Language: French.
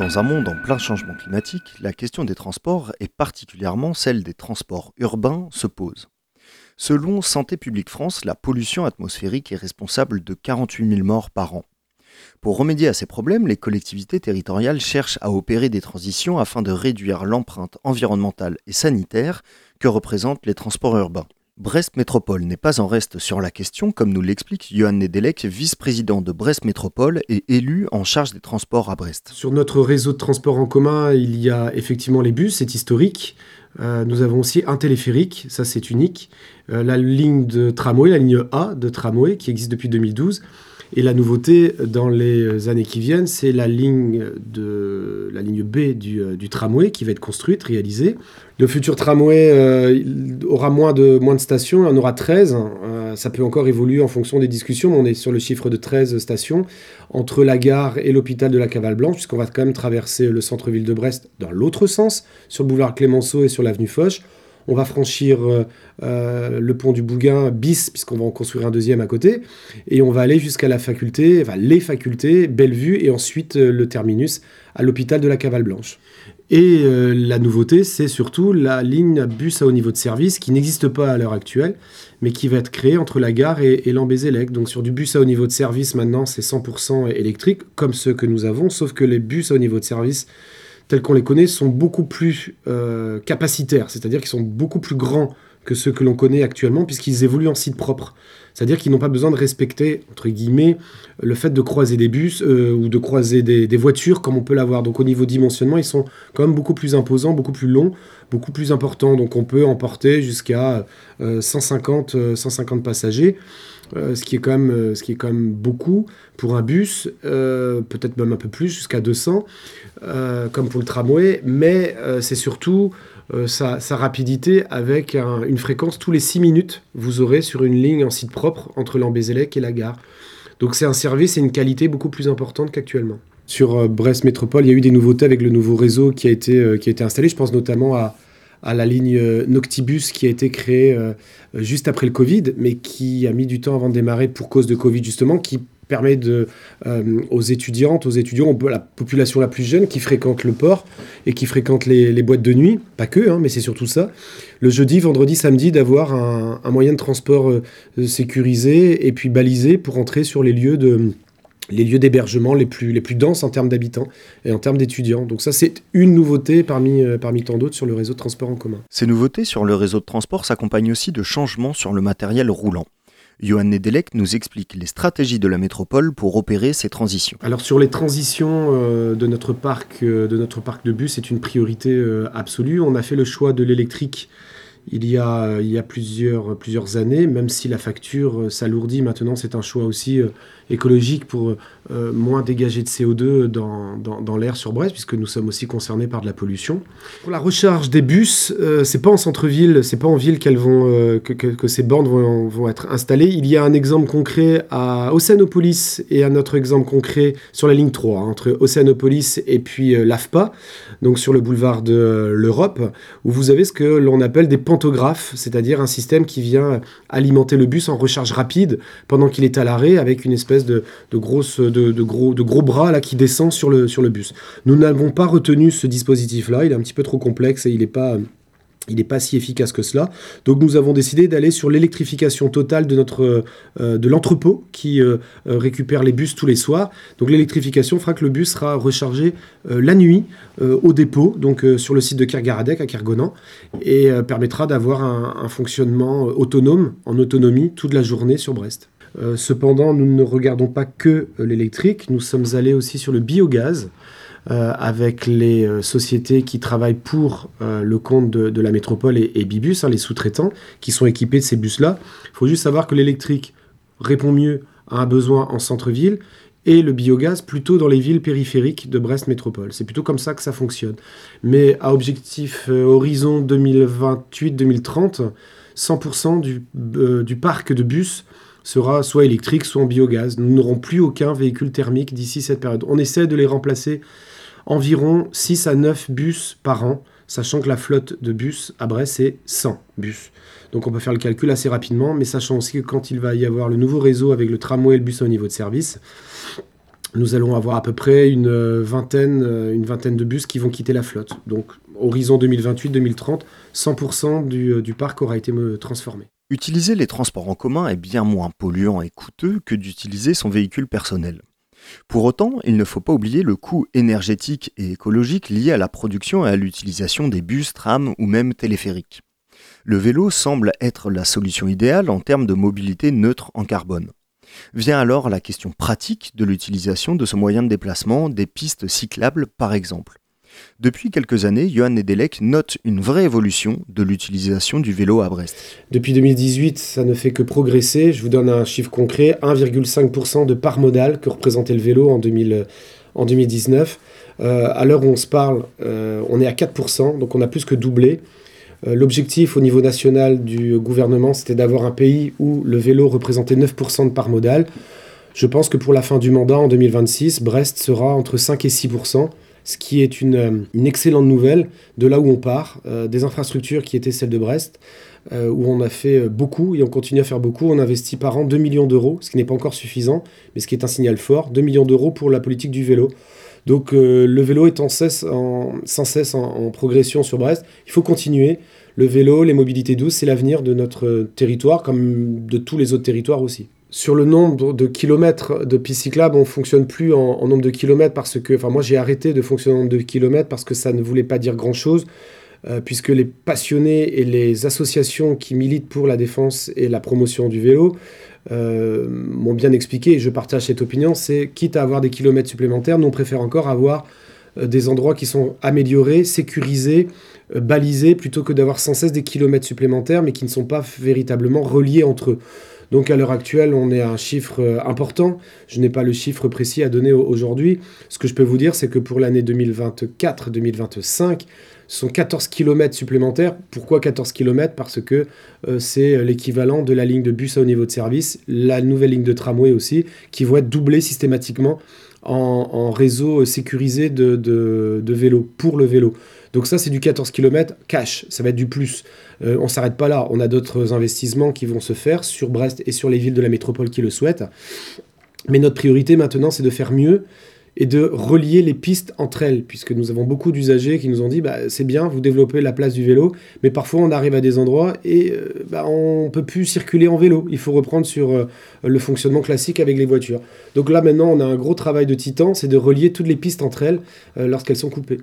Dans un monde en plein changement climatique, la question des transports, et particulièrement celle des transports urbains, se pose. Selon Santé publique France, la pollution atmosphérique est responsable de 48 000 morts par an. Pour remédier à ces problèmes, les collectivités territoriales cherchent à opérer des transitions afin de réduire l'empreinte environnementale et sanitaire que représentent les transports urbains. Brest Métropole n'est pas en reste sur la question, comme nous l'explique Johan Nedelec, vice-président de Brest Métropole et élu en charge des transports à Brest. Sur notre réseau de transport en commun, il y a effectivement les bus, c'est historique. Euh, nous avons aussi un téléphérique, ça c'est unique. Euh, la ligne de tramway, la ligne A de tramway, qui existe depuis 2012. Et la nouveauté dans les années qui viennent, c'est la ligne B du, euh, du, tramway qui va être construite, réalisée. Le futur tramway euh, aura moins de, moins de stations, il en aura 13. Euh, ça peut encore évoluer en fonction des discussions, mais on est sur le chiffre de 13 stations entre la gare et l'hôpital de la Cavale Blanche, puisqu'on va quand même traverser le centre-ville de Brest dans l'autre sens, sur le boulevard Clémenceau et sur l'avenue Foch. On va franchir euh, euh, le pont du Bougain bis, puisqu'on va en construire un deuxième à côté. Et on va aller jusqu'à la faculté, enfin les facultés, Bellevue, et ensuite euh, le terminus à l'hôpital de la Cavale Blanche. Et la nouveauté, c'est surtout la ligne bus à haut niveau de service qui n'existe pas à l'heure actuelle, mais qui va être créée entre la gare et, et. Donc sur du bus à haut niveau de service, maintenant, c'est 100% électrique, comme ceux que nous avons, sauf que les bus à haut niveau de service tels qu'on les connaît sont beaucoup plus euh, capacitaires, c'est-à-dire qu'ils sont beaucoup plus grands que ceux que l'on connaît actuellement, puisqu'ils évoluent en site propre. C'est-à-dire qu'ils n'ont pas besoin de respecter, entre guillemets, le fait de croiser des bus euh, ou de croiser des, voitures comme on peut l'avoir. Donc au niveau dimensionnement, ils sont quand même beaucoup plus imposants, beaucoup plus longs, beaucoup plus importants. Donc on peut emporter jusqu'à 150, euh, 150 passagers. Ce, qui est quand même, ce qui est quand même beaucoup pour un bus, peut-être même un peu plus, jusqu'à 200. Euh, comme pour le tramway, mais euh, c'est surtout euh, sa, rapidité avec une fréquence tous les 6 minutes, vous aurez sur une ligne en site propre entre l'Ambézélec et la gare. Donc c'est un service et une qualité beaucoup plus importante qu'actuellement. Sur Brest Métropole, il y a eu des nouveautés avec le nouveau réseau qui a été, qui a été installé. Je pense notamment à, à la ligne Noctibus qui a été créée juste après le Covid, mais qui a mis du temps avant de démarrer pour cause de Covid justement, qui permet euh, aux étudiantes, aux étudiants, la population la plus jeune qui fréquente le port et qui fréquente les, boîtes de nuit, pas que, hein, mais c'est surtout ça, le jeudi, vendredi, samedi, d'avoir un, moyen de transport euh, sécurisé et puis balisé pour entrer sur les lieux de les lieux d'hébergement les plus, les plus denses en termes d'habitants et en termes d'étudiants. Donc ça, c'est une nouveauté parmi, euh, parmi tant d'autres sur le réseau de transport en commun. Ces nouveautés sur le réseau de transport s'accompagnent aussi de changements sur le matériel roulant. Johan Nedelec nous explique les stratégies de la métropole pour opérer ces transitions. Alors sur les transitions euh, de, notre parc, euh, de notre parc de bus, c'est une priorité absolue. On a fait le choix de l'électrique il y a, y a plusieurs, plusieurs années, même si la facture s'alourdit. Maintenant, c'est un choix aussi écologique pour euh, moins dégager de CO2 dans, dans, l'air sur Brest, puisque nous sommes aussi concernés par de la pollution. Pour la recharge des bus, euh, c'est pas en centre-ville, c'est pas en ville qu'elles vont, euh, que, ces bornes vont, vont, être installées. Il y a un exemple concret à Océanopolis et un autre exemple concret sur la ligne 3, hein, entre Océanopolis et puis l'AFPA, donc sur le boulevard de l'Europe, où vous avez ce que l'on appelle des pantographes, c'est-à-dire un système qui vient alimenter le bus en recharge rapide pendant qu'il est à l'arrêt avec une espèce de, de, gros, de gros bras là, qui descend sur le, sur le bus. Nous n'avons pas retenu ce dispositif-là, il est un petit peu trop complexe et il n'est pas il pas si efficace que cela. Donc nous avons décidé d'aller sur l'électrification totale de, notre, euh, de l'entrepôt qui euh, euh, récupère les bus tous les soirs. Donc l'électrification fera que le bus sera rechargé la nuit au dépôt, donc sur le site de Kergaradec à Kergonan, et permettra d'avoir un, fonctionnement autonome, en autonomie, toute la journée sur Brest. Cependant, nous ne regardons pas que l'électrique, nous sommes allés aussi sur le biogaz. Euh, avec les euh, sociétés qui travaillent pour euh, le compte de, la métropole et, Bibus, hein, les sous-traitants, qui sont équipés de ces bus-là. Il faut juste savoir que l'électrique répond mieux à un besoin en centre-ville et le biogaz plutôt dans les villes périphériques de Brest Métropole. C'est plutôt comme ça que ça fonctionne. Mais à objectif horizon 2028-2030, 100% du, du, parc de bus sera soit électrique, soit en biogaz. Nous n'aurons plus aucun véhicule thermique d'ici cette période. On essaie de les remplacer environ 6 à 9 bus par an, sachant que la flotte de bus à Brest, c'est 100 bus. Donc on peut faire le calcul assez rapidement, mais sachant aussi que quand il va y avoir le nouveau réseau avec le tramway et le bus au niveau de service, nous allons avoir à peu près une vingtaine, une vingtaine de bus qui vont quitter la flotte. Donc, horizon 2028-2030, 100% du, du parc aura été transformé. Utiliser les transports en commun est bien moins polluant et coûteux que d'utiliser son véhicule personnel. Pour autant, il ne faut pas oublier le coût énergétique et écologique lié à la production et à l'utilisation des bus, trams ou même téléphériques. Le vélo semble être la solution idéale en termes de mobilité neutre en carbone. Vient alors la question pratique de l'utilisation de ce moyen de déplacement, des pistes cyclables par exemple. Depuis quelques années, Johan Nedelec note une vraie évolution de l'utilisation du vélo à Brest. Depuis 2018, ça ne fait que progresser. Je vous donne un chiffre concret 1,5% de part modale que représentait le vélo en, 2019. Euh, à l'heure où on se parle, euh, on est à 4%, donc on a plus que doublé. Euh, l'objectif au niveau national du gouvernement, c'était d'avoir un pays où le vélo représentait 9% de part modale. Je pense que pour la fin du mandat, en 2026, Brest sera entre 5 et 6% ce qui est euh, une, excellente nouvelle de là où on part, euh, des infrastructures qui étaient celles de Brest, euh, où on a fait beaucoup et on continue à faire beaucoup. On investit par an 2 millions d'euros, ce qui n'est pas encore suffisant, mais ce qui est un signal fort, 2 millions d'euros pour la politique du vélo. Donc le vélo est sans cesse en, progression sur Brest. Il faut continuer. Le vélo, les mobilités douces, c'est l'avenir de notre territoire, comme de tous les autres territoires aussi sur le nombre de kilomètres de pistes cyclables, on fonctionne plus en, nombre de kilomètres parce que, enfin moi j'ai arrêté de fonctionner en nombre de kilomètres parce que ça ne voulait pas dire grand chose, euh, puisque les passionnés et les associations qui militent pour la défense et la promotion du vélo euh, m'ont bien expliqué, et je partage cette opinion, c'est quitte à avoir des kilomètres supplémentaires, nous on préfère encore avoir euh, des endroits qui sont améliorés, sécurisés, balisés, plutôt que d'avoir sans cesse des kilomètres supplémentaires, mais qui ne sont pas véritablement reliés entre eux. Donc à l'heure actuelle, on est à un chiffre euh, important. Je n'ai pas le chiffre précis à donner aujourd'hui. Ce que je peux vous dire, c'est que pour l'année 2024-2025, ce sont 14 km supplémentaires. Pourquoi 14 km Parce que euh, c'est l'équivalent de la ligne de bus à haut niveau de service, la nouvelle ligne de tramway aussi, qui vont être doublées systématiquement en, réseau sécurisé de, de vélo, pour le vélo. Donc ça, c'est du 14 km cash, ça va être du plus. Euh, on ne s'arrête pas là, on a d'autres investissements qui vont se faire sur Brest et sur les villes de la métropole qui le souhaitent. Mais notre priorité maintenant, c'est de faire mieux et de relier les pistes entre elles, puisque nous avons beaucoup d'usagers qui nous ont dit bah, c'est bien, vous développez la place du vélo, mais parfois on arrive à des endroits et euh, bah, on ne peut plus circuler en vélo. Il faut reprendre sur euh, le fonctionnement classique avec les voitures. Donc là maintenant, on a un gros travail de titan, c'est de relier toutes les pistes entre elles lorsqu'elles sont coupées.